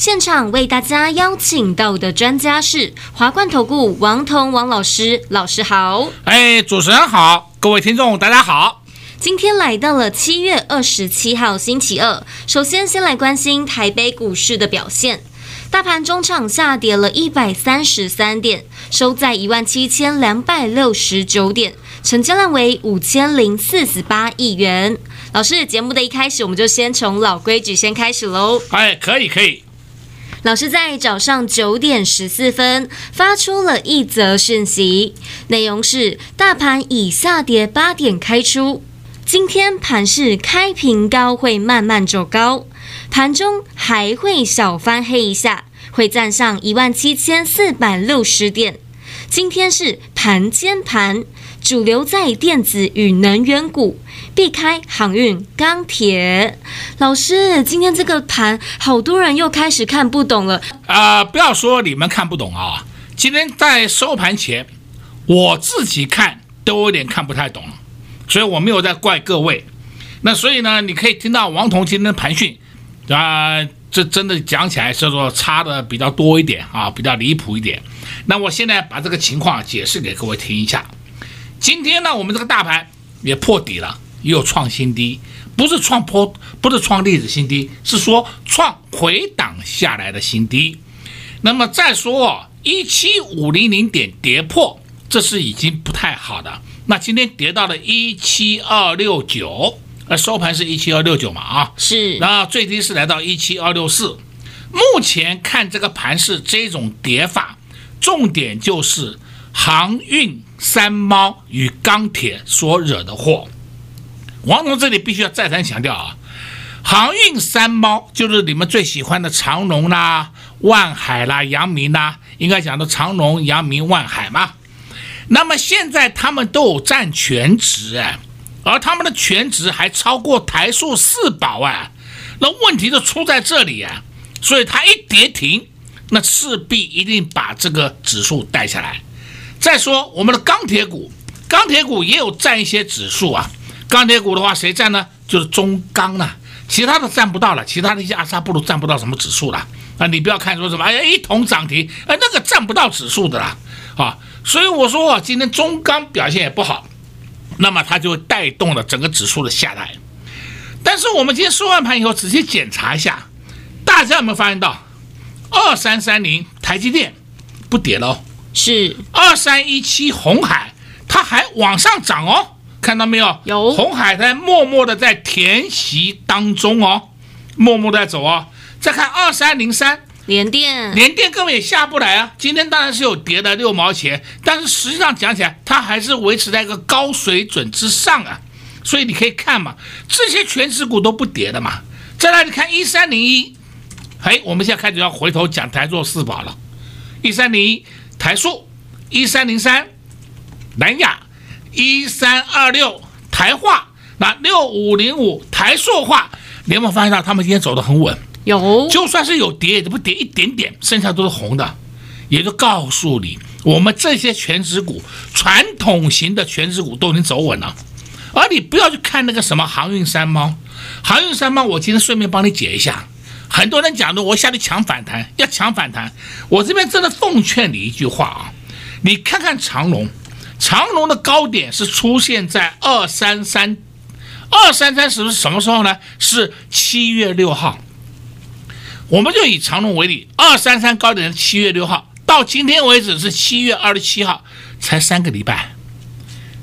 现场为大家邀请到的专家是华冠投顾王彤王老师，老师好。哎，主持人好，各位听众大家好。今天来到了七月二十七号星期二，首先先来关心台北股市的表现，大盘中场下跌了一百三十三点，收在一万七千两百六十九点，成交量为五千零四十八亿元。老师，节目的一开始，我们就先从老规矩先开始喽。哎，可以可以。老师在早上九点十四分发出了一则讯息，内容是：大盘以下跌八点开出，今天盘势开平高，会慢慢走高，盘中还会小翻黑一下，会站上一万七千四百六十点。今天是盘间盘。主流在电子与能源股，避开航运、钢铁。老师，今天这个盘，好多人又开始看不懂了。啊、呃，不要说你们看不懂啊，今天在收盘前，我自己看都有点看不太懂，所以我没有在怪各位。那所以呢，你可以听到王彤今天的盘讯，啊、这真的讲起来叫做差的比较多一点啊，比较离谱一点。那我现在把这个情况解释给各位听一下。今天呢，我们这个大盘也破底了，又创新低，不是创破，不是创历史新低，是说创回档下来的新低。那么再说一七五零零点跌破，这是已经不太好的。那今天跌到了一七二六九，呃，收盘是一七二六九嘛，啊，是，然后最低是来到一七二六四。目前看这个盘是这种跌法，重点就是航运。三猫与钢铁所惹的祸，王总这里必须要再三强调啊，航运三猫就是你们最喜欢的长龙啦、万海啦、阳明啦，应该讲的长龙、阳明、万海嘛。那么现在他们都有占全值哎，而他们的全值还超过台塑四宝哎，那问题就出在这里啊，所以它一跌停，那势必一定把这个指数带下来。再说我们的钢铁股，钢铁股也有占一些指数啊。钢铁股的话，谁占呢？就是中钢了，其他的占不到了。其他的一些阿萨布鲁占不到什么指数了啊！你不要看说什么哎，一同涨停，哎，那个占不到指数的啦啊。所以我说啊，今天中钢表现也不好，那么它就带动了整个指数的下来。但是我们今天收完盘以后，仔细检查一下，大家有没有发现到，二三三零台积电不跌了哦。是二三一七红海，它还往上涨哦，看到没有？有红海在默默的在填息当中哦，默默的在走哦。再看二三零三联电，联电根本也下不来啊。今天当然是有跌的六毛钱，但是实际上讲起来，它还是维持在一个高水准之上啊。所以你可以看嘛，这些全指股都不跌的嘛。再来你看一三零一，哎，我们现在开始要回头讲台座四宝了，一三零一。台塑一三零三，南亚一三二六，台化那六五零五，台塑化，你有没有发现到他们今天走得很稳？有，就算是有跌，也不跌一点点，剩下都是红的，也就告诉你，我们这些全值股，传统型的全值股都已经走稳了。而你不要去看那个什么航运三猫，航运三猫，我今天顺便帮你解一下。很多人讲的，我下去抢反弹，要抢反弹。我这边真的奉劝你一句话啊，你看看长龙，长龙的高点是出现在二三三，二三三是是什么时候呢？是七月六号。我们就以长龙为例，二三三高点是七月六号，到今天为止是七月二十七号，才三个礼拜，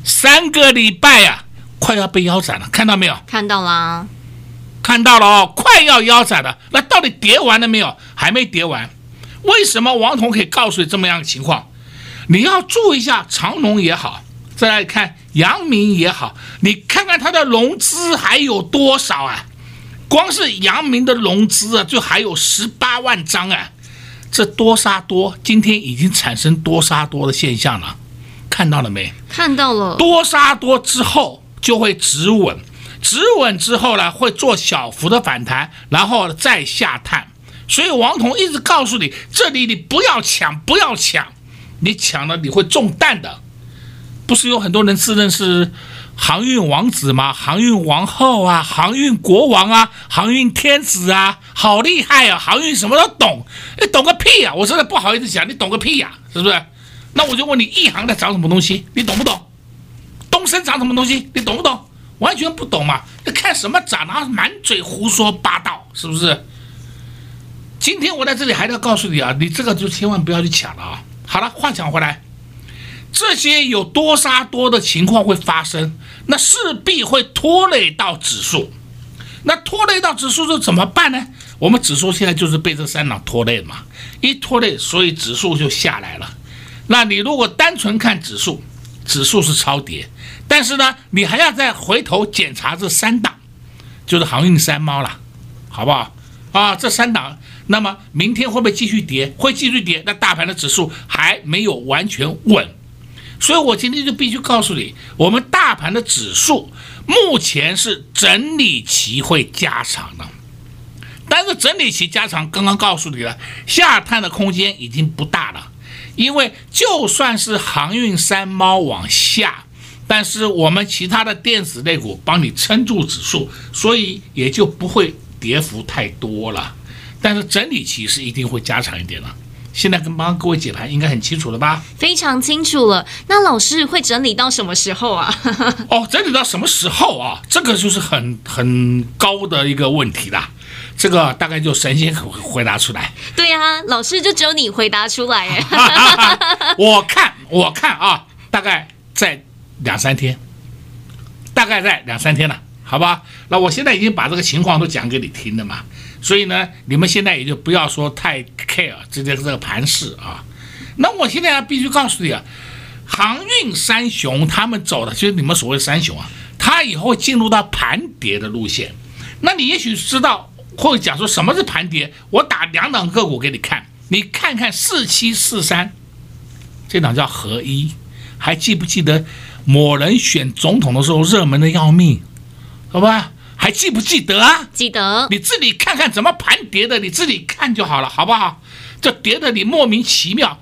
三个礼拜呀、快要被腰斩了，看到没有？看到啦。看到了哦，快要腰斩了。那到底跌完了没有？还没跌完。为什么王彤可以告诉你这么样的情况？你要注意一下长龙也好，再来看阳明也好，你看看它的融资还有多少啊？光是阳明的融资啊，就还有十八万张啊。这多杀多今天已经产生多杀多的现象了，看到了没？看到了。多杀多之后就会止稳，止稳之后呢，会做小幅的反弹，然后再下探。所以王彤一直告诉你，这里你不要抢，不要抢，你抢了你会中弹的。不是有很多人自认是航运王子吗？航运王后啊，航运国王啊，航运天子啊，好厉害啊！航运什么都懂，你懂个屁呀、啊！我真的不好意思讲，你懂个屁呀、啊，是不是？那我就问你，一航在涨什么东西？你懂不懂？东升涨什么东西？你懂不懂？完全不懂嘛！你看什么涨啊？满嘴胡说八道，是不是？今天我在这里还要告诉你啊，你这个就千万不要去抢了啊！好了，话讲回来，这些有多杀多的情况会发生，那势必会拖累到指数。那拖累到指数是怎么办呢？我们指数现在就是被这三档拖累嘛，一拖累，所以指数就下来了。那你如果单纯看指数，指数是超跌，但是呢，你还要再回头检查这三档，就是航运三猫了，好不好？啊，这三档。那么明天会不会继续跌？会继续跌。那大盘的指数还没有完全稳，所以我今天就必须告诉你，我们大盘的指数目前是整理期会加长的。但是整理期加长，刚刚告诉你了，下探的空间已经不大了。因为就算是航运三猫往下，但是我们其他的电子类股帮你撑住指数，所以也就不会跌幅太多了。但是整理期是一定会加长一点的。现在跟帮各位解盘应该很清楚了吧？非常清楚了。那老师会整理到什么时候啊？哦，整理到什么时候啊？这个就是很很高的一个问题啦。这个大概就神仙可会回答出来。对呀、啊，老师就只有你回答出来。我看，我看啊，大概在两三天，大概在两三天了，好吧？那我现在已经把这个情况都讲给你听了嘛。所以呢，你们现在也就不要说太 care 这个这个盘势啊。那我现在必须告诉你啊，航运三雄他们走的就是你们所谓三雄啊，他以后进入到盘跌的路线。那你也许知道或者讲说什么是盘跌，我打两档个股给你看，你看看四七四三这档叫合一，还记不记得某人选总统的时候热门的要命，好吧？还记不记得啊？记得，你自己看看怎么盘跌的，你自己看就好了，好不好？这跌的你莫名其妙，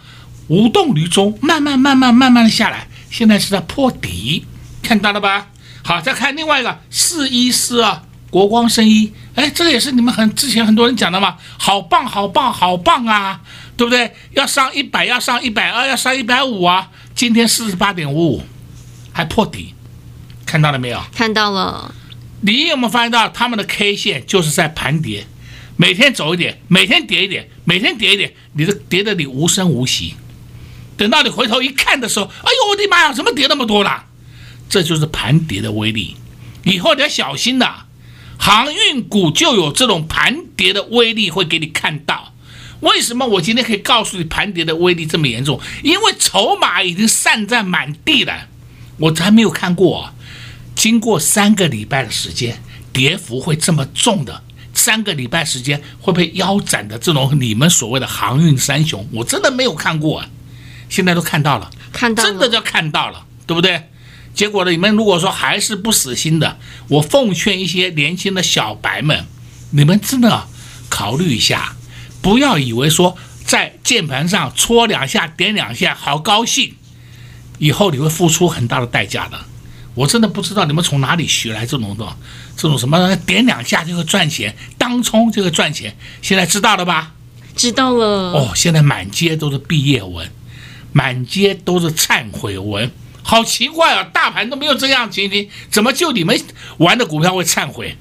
无动于衷，慢慢慢慢慢慢的下来，现在是在破底，看到了吧？好，再看另外一个四一四啊，国光生医，哎，这个也是你们很之前很多人讲的嘛，好棒好棒好棒啊，对不对？要上一百，要上一百二，要上一百五啊，今天四十八点五五，还破底，看到了没有？看到了。你有没有发现到他们的 K 线就是在盘跌，每天走一点，每天跌一点，每天跌一点，你的跌的你无声无息。等到你回头一看的时候，哎呦我的妈呀，怎么跌那么多了？这就是盘跌的威力。以后你要小心呐，航运股就有这种盘跌的威力会给你看到。为什么我今天可以告诉你盘跌的威力这么严重？因为筹码已经散在满地了，我还没有看过啊。经过三个礼拜的时间，跌幅会这么重的？三个礼拜时间会被腰斩的这种你们所谓的航运三雄，我真的没有看过啊！现在都看到了，看到了，真的就看到了，对不对？结果呢，你们如果说还是不死心的，我奉劝一些年轻的小白们，你们真的考虑一下，不要以为说在键盘上戳两下、点两下，好高兴，以后你会付出很大的代价的。我真的不知道你们从哪里学来这种的，这种什么点两下就会赚钱，当冲就会赚钱。现在知道了吧？知道了。哦，现在满街都是毕业文，满街都是忏悔文，好奇怪啊！大盘都没有这样情形，怎么就你们玩的股票会忏悔？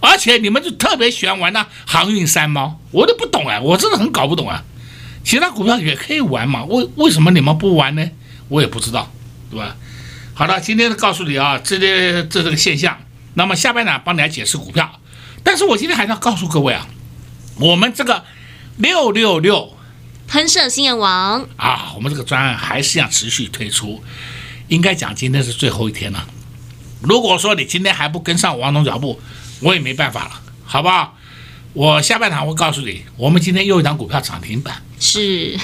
而且你们就特别喜欢玩那航运三猫，我都不懂啊，我真的很搞不懂啊。其他股票也可以玩嘛，为为什么你们不玩呢？我也不知道，对吧？好的，今天告诉你啊，这些这这个现象。那么下半场，帮你来解释股票。但是我今天还是要告诉各位啊，我们这个六六六喷射新人王啊，我们这个专案还是要持续推出。应该讲今天是最后一天了。如果说你今天还不跟上王总脚步，我也没办法了，好不好？我下半场会告诉你，我们今天又一档股票涨停板，是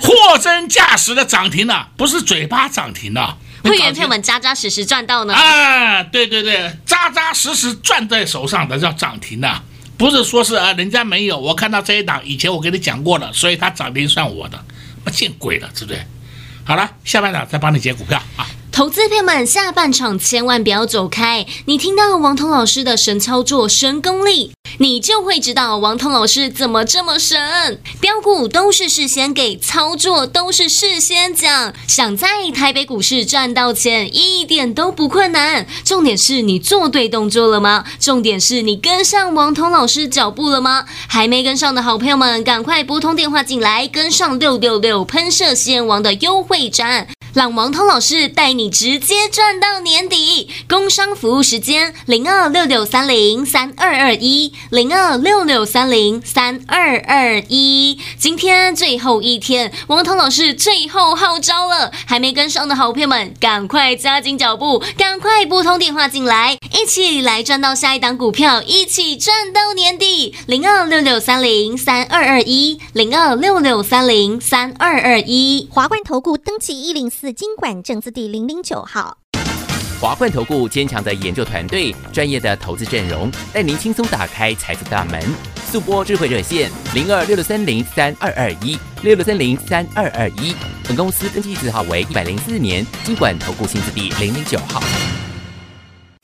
货真价实的涨停了，不是嘴巴涨停了。会员朋友们扎扎实实赚到呢？啊，对对对，扎扎实实赚在手上的叫涨停的，不是说是啊，人家没有，我看到这一档以前我跟你讲过了，所以它涨停算我的，那见鬼了，对不对？好了，下半场再帮你解股票啊。投资朋友们，下半场千万不要走开。你听到王彤老师的神操作、神功力，你就会知道王彤老师怎么这么神。标股都是事先给，操作都是事先讲。想在台北股市赚到钱，一点都不困难。重点是你做对动作了吗？重点是你跟上王彤老师脚步了吗？还没跟上的好朋友们，赶快拨通电话进来，跟上六六六喷射线王的优惠战。让王彤老师带你直接赚到年底。工商服务时间：零二六六三零三二二一，零二六六三零三二二一。今天最后一天，王彤老师最后号召了，还没跟上的好朋友们，赶快加紧脚步，赶快拨通电话进来，一起来赚到下一档股票，一起赚到年底。零二六六三零三二二一，零二六六三零三二二一。华冠投顾登记一零四。金管证字第零零九号，华冠投顾坚强的研究团队，专业的投资阵容，带您轻松打开财富大门。速播智慧热线零二六六三零三二二一六六三零三二二一。本公司登记字号为一百零四年金管投顾新字第零零九号。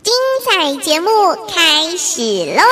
精彩节目开始喽！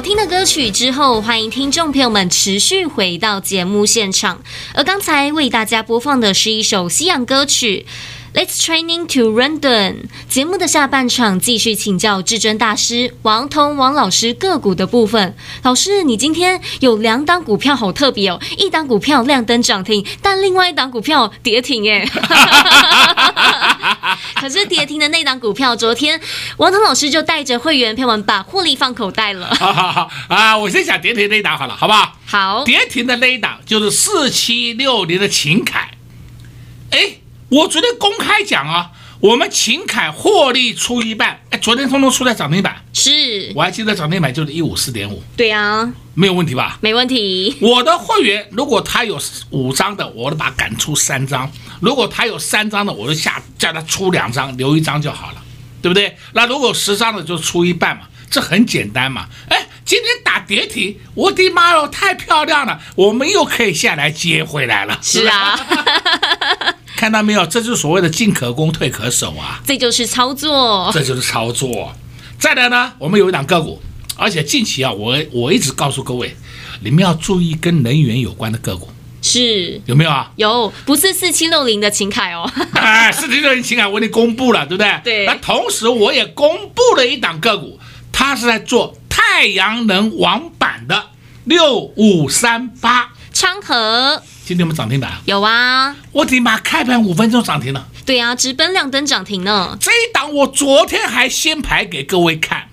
好听的歌曲之后，欢迎听众朋友们持续回到节目现场。而刚才为大家播放的是一首西洋歌曲。Let's training to London。节目的下半场继续请教至尊大师王彤王老师个股的部分。老师，你今天有两档股票好特别哦，一档股票亮灯涨停，但另外一档股票跌停耶。可是跌停的那档股票，昨天王彤老师就带着会员朋友们把获利放口袋了。好好好啊，我先讲跌停那一档好了，好不好？好，跌停的那一档就是四七六零的秦凯。哎。我昨天公开讲啊，我们秦凯获利出一半，哎，昨天通通出在涨停板，是，我还记得涨停板就是一五四点五，对啊，没有问题吧？没问题。我的会员如果他有五张的，我都把他赶出三张；如果他有三张的，我就下叫他出两张，留一张就好了，对不对？那如果十张的就出一半嘛，这很简单嘛。哎，今天打跌停，我的妈哟，太漂亮了，我们又可以下来接回来了，是啊。看到没有，这就是所谓的进可攻退可守啊！这就是操作，这就是操作。再来呢，我们有一档个股，而且近期啊，我我一直告诉各位，你们要注意跟能源有关的个股，是有没有啊？有，不是四七六零的秦凯哦。哎，四七六零秦凯我已经公布了，对不对？对。那同时我也公布了一档个股，它是在做太阳能网板的六五三八昌河。今天有没有涨停板？有啊！我的妈，开盘五分钟涨停了。对啊，直奔亮灯涨停呢。这一档我昨天还先排给各位看，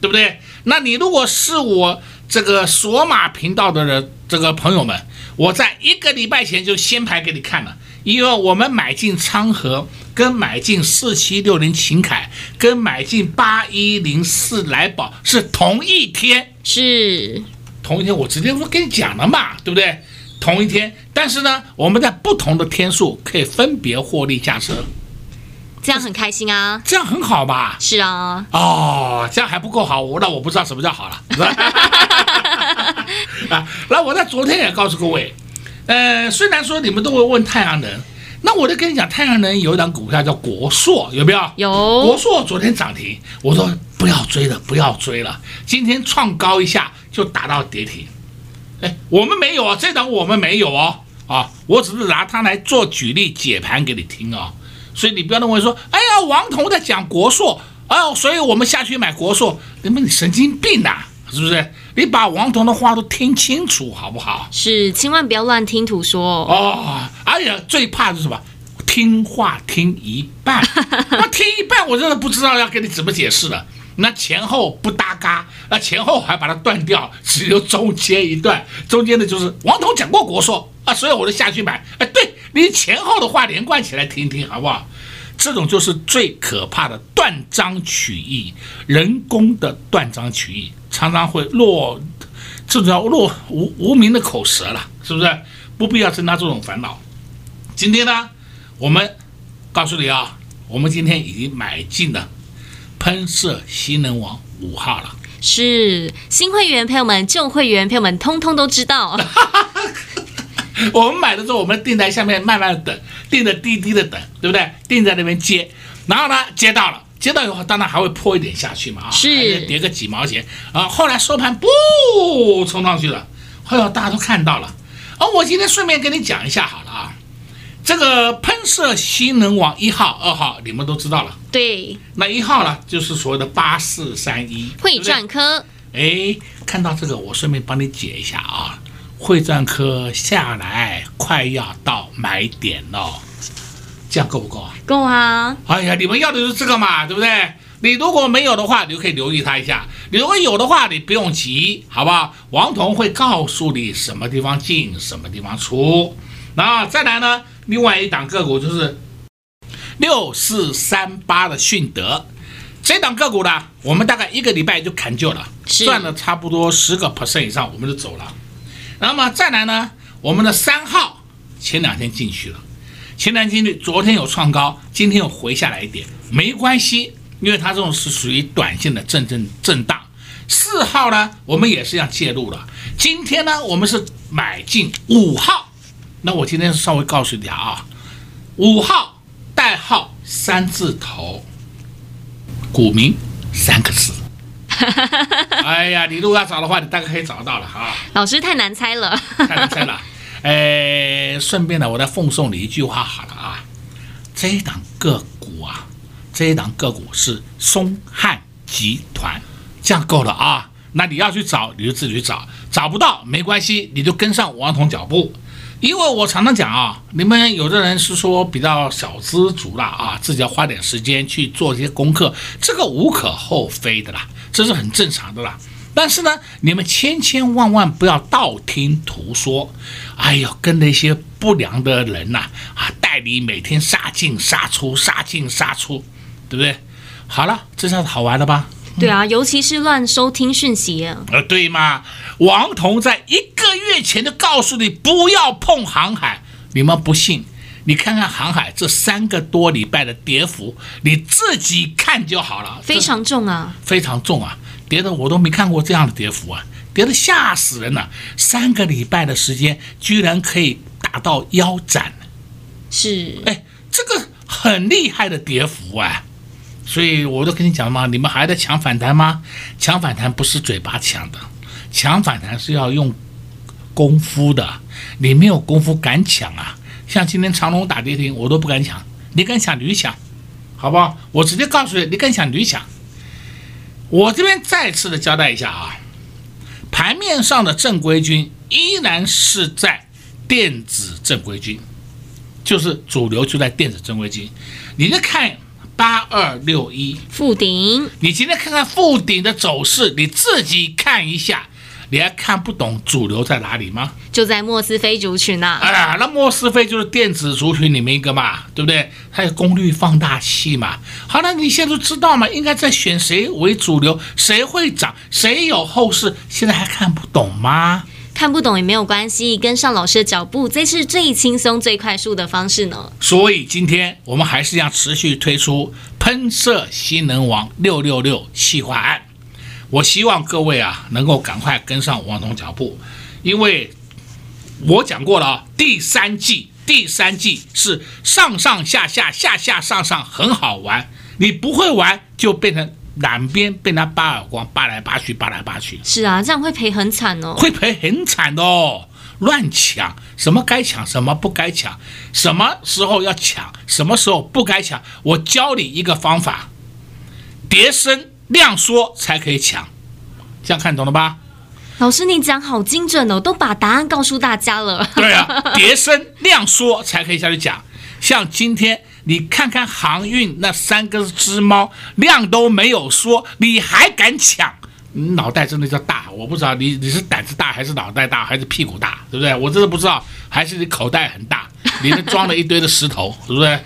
对不对？那你如果是我这个索马频道的人，这个朋友们，我在一个礼拜前就先排给你看了，因为我们买进昌河，跟买进四七六零秦凯，跟买进八一零四来宝是同一天，是同一天，我直接不跟你讲了嘛，对不对？同一天，但是呢，我们在不同的天数可以分别获利下车，这样很开心啊，这样很好吧？是啊，哦，这样还不够好，我那我不知道什么叫好了，是吧？啊，那我在昨天也告诉各位，呃，虽然说你们都会问太阳能，那我就跟你讲，太阳能有一档股票叫国硕，有没有？有。国硕昨天涨停，我说不要追了，不要追了，今天创高一下就打到跌停。哎，我们没有啊，这档我们没有哦，啊，我只是拿它来做举例解盘给你听啊，所以你不要认为说，哎呀，王彤在讲国硕，哦，所以我们下去买国硕，你们你神经病呐，是不是？你把王彤的话都听清楚好不好？是，千万不要乱听图说哦。而且最怕的是什么？听话听一半，那听一半我真的不知道要跟你怎么解释了。那前后不搭嘎，那前后还把它断掉，只有中间一段，中间的就是王彤讲过国硕啊，所以我就下去买。哎，对，你前后的话连贯起来听听好不好？这种就是最可怕的断章取义，人工的断章取义，常常会落，这种叫落无无名的口舌了，是不是？不必要增加这种烦恼。今天呢，我们告诉你啊，我们今天已经买进了。喷射新能王五号了，是新会员朋友们、旧会员朋友们，通通都知道。我们买的时候，我们定在下面慢慢的等，定的低低的等，对不对？定在那边接，然后呢，接到了，接到以后，当然还会泼一点下去嘛，啊，是跌个几毛钱啊。后来收盘，不冲上去了，后来大家都看到了。哦，我今天顺便跟你讲一下好了啊。这个喷射新能网一号、二号，你们都知道了。对，那一号呢，就是所谓的八四三一汇钻科。哎，看到这个，我顺便帮你解一下啊。汇钻科下来快要到买点了，这样够不够啊？够啊！哎呀，你们要的就是这个嘛，对不对？你如果没有的话，你就可以留意它一下；你如果有的话，你不用急，好不好？王彤会告诉你什么地方进，什么地方出。那再来呢？另外一档个股就是六四三八的迅德，这档个股呢，我们大概一个礼拜就砍旧了，赚了差不多十个 percent 以上，我们就走了。那么再来呢，我们的三号前两天进去了，前两天的昨天有创高，今天又回下来一点，没关系，因为它这种是属于短线的震震震荡。四号呢，我们也是要介入了，今天呢，我们是买进五号。那我今天稍微告诉你啊，五号代号三字头，股名三个字，哎呀，你如果要找的话，你大概可以找得到了啊。老师太难猜了，太难猜了。哎，顺便呢，我再奉送你一句话好了啊。这一档个股啊，这一档个股是松汉集团，这样够了啊。那你要去找，你就自己去找，找不到没关系，你就跟上王彤脚步。因为我常常讲啊，你们有的人是说比较小资族啦啊，自己要花点时间去做一些功课，这个无可厚非的啦，这是很正常的啦。但是呢，你们千千万万不要道听途说，哎呦，跟那些不良的人呐啊，啊，代理每天杀进杀出，杀进杀出，对不对？好了，这下子好玩了吧？对啊，尤其是乱收听讯息。呃，对嘛，王彤在一个月前就告诉你不要碰航海，你们不信？你看看航海这三个多礼拜的跌幅，你自己看就好了。非常重啊，非常重啊，跌的我都没看过这样的跌幅啊，跌的吓死人了。三个礼拜的时间，居然可以达到腰斩，是，哎，这个很厉害的跌幅啊。所以我都跟你讲嘛，你们还在抢反弹吗？抢反弹不是嘴巴抢的，抢反弹是要用功夫的。你没有功夫敢抢啊？像今天长荣打跌停，我都不敢抢。你敢抢，你抢，好不好？我直接告诉你，你敢抢，你抢。我这边再次的交代一下啊，盘面上的正规军依然是在电子正规军，就是主流就在电子正规军。你就看。八二六一富鼎，你今天看看富鼎的走势，你自己看一下，你还看不懂主流在哪里吗？就在莫斯菲族群呐、啊。啊，那莫斯菲就是电子族群里面一个嘛，对不对？它有功率放大器嘛。好了，你现在都知道嘛，应该在选谁为主流，谁会涨，谁有后市，现在还看不懂吗？看不懂也没有关系，跟上老师的脚步，这是最轻松、最快速的方式呢。所以今天我们还是要持续推出喷射新能王六六六企划案。我希望各位啊能够赶快跟上王彤脚步，因为我讲过了啊，第三季第三季是上上下下下下上上很好玩，你不会玩就变成。两边被他扒耳光，扒来扒去，扒来扒去。是啊，这样会赔很惨哦。会赔很惨的哦。乱抢，什么该抢，什么不该抢，什么时候要抢，什么时候不该抢。我教你一个方法，叠声量缩才可以抢。这样看懂了吧？老师，你讲好精准哦，都把答案告诉大家了。对啊，叠声量缩才可以下去讲。像今天。你看看航运那三个只猫量都没有说，你还敢抢？你脑袋真的叫大，我不知道你你是胆子大还是脑袋大还是屁股大，对不对？我真的不知道，还是你口袋很大，里面装了一堆的石头，对不对？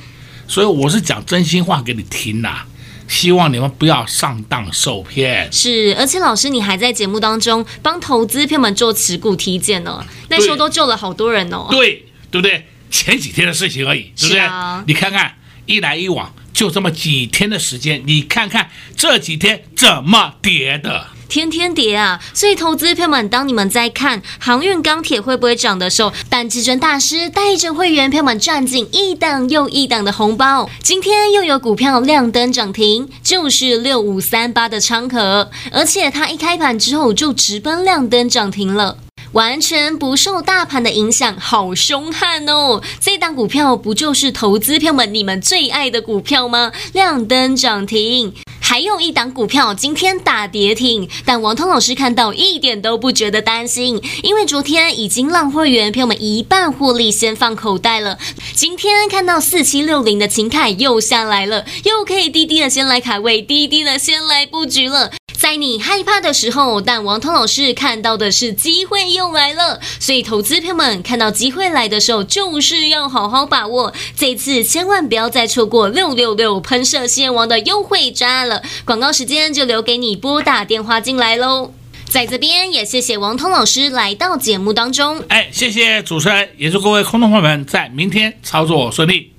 所以我是讲真心话给你听呐，希望你们不要上当受骗。是，而且老师你还在节目当中帮投资朋友们做持股体检呢，那时候都救了好多人哦。对，对不对？前几天的事情而已，是不对？啊、你看看一来一往，就这么几天的时间，你看看这几天怎么跌的，天天跌啊！所以投资朋友们，当你们在看航运钢铁会不会涨的时候，但至尊大师带着会员朋友们赚进一档又一档的红包。今天又有股票亮灯涨停，就是六五三八的昌河，而且它一开盘之后就直奔亮灯涨停了。完全不受大盘的影响，好凶悍哦！这档股票不就是投资票们你们最爱的股票吗？亮灯涨停，还有一档股票今天打跌停，但王通老师看到一点都不觉得担心，因为昨天已经让会员票们一半获利先放口袋了。今天看到四七六零的秦凯又下来了，又可以低低的先来卡位，低低的先来布局了。在你害怕的时候，但王通老师看到的是机会又来了。所以，投资朋友们看到机会来的时候，就是要好好把握。这次千万不要再错过六六六喷射新王的优惠专案了。广告时间就留给你拨打电话进来喽。在这边也谢谢王通老师来到节目当中。哎，谢谢主持人，也祝各位空头朋友们在明天操作顺利。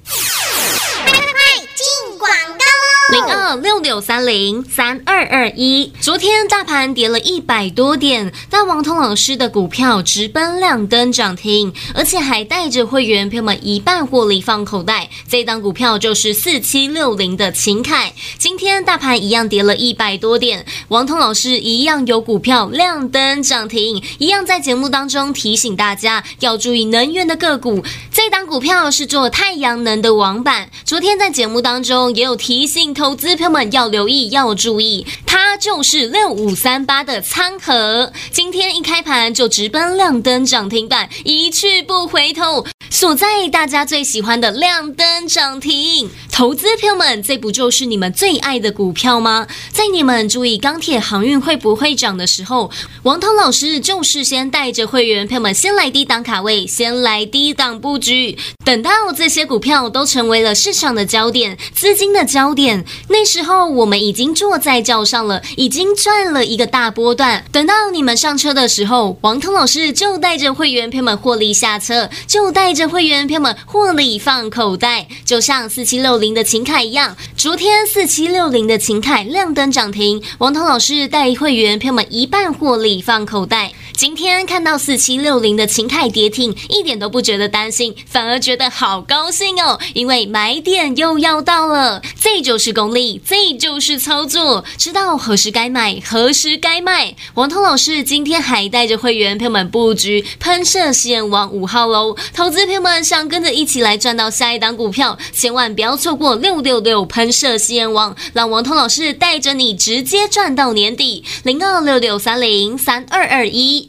六。六三零三二二一。昨天大盘跌了一百多点，但王彤老师的股票直奔亮灯涨停，而且还带着会员朋友们一半获利放口袋。这档股票就是四七六零的秦凯。今天大盘一样跌了一百多点，王彤老师一样有股票亮灯涨停，一样在节目当中提醒大家要注意能源的个股。这档股票是做太阳能的网板，昨天在节目当中也有提醒投资朋友们要留意、要注意，它就是六五三八的餐盒，今天一开盘就直奔亮灯涨停板，一去不回头。所在大家最喜欢的亮灯涨停，投资朋友们，这不就是你们最爱的股票吗？在你们注意钢铁航运会不会涨的时候，王涛老师就事先带着会员朋友们先来低档卡位，先来低档布局，等到这些股票都成为了市场的焦点、资金的焦点，那时候我们已经坐在轿上了，已经赚了一个大波段。等到你们上车的时候，王涛老师就带着会员朋友们获利下车，就带着。会员朋友们获利放口袋，就像四七六零的秦凯一样。昨天四七六零的秦凯亮灯涨停，王彤老师带会员朋友们一半获利放口袋。今天看到四七六零的勤凯跌停，一点都不觉得担心，反而觉得好高兴哦，因为买点又要到了。这就是功力，这就是操作，知道何时该买，何时该卖。王通老师今天还带着会员朋友们布局喷射线网五号喽，投资朋友们想跟着一起来赚到下一档股票，千万不要错过六六六喷射线网，让王通老师带着你直接赚到年底。零二六六三零三二二一。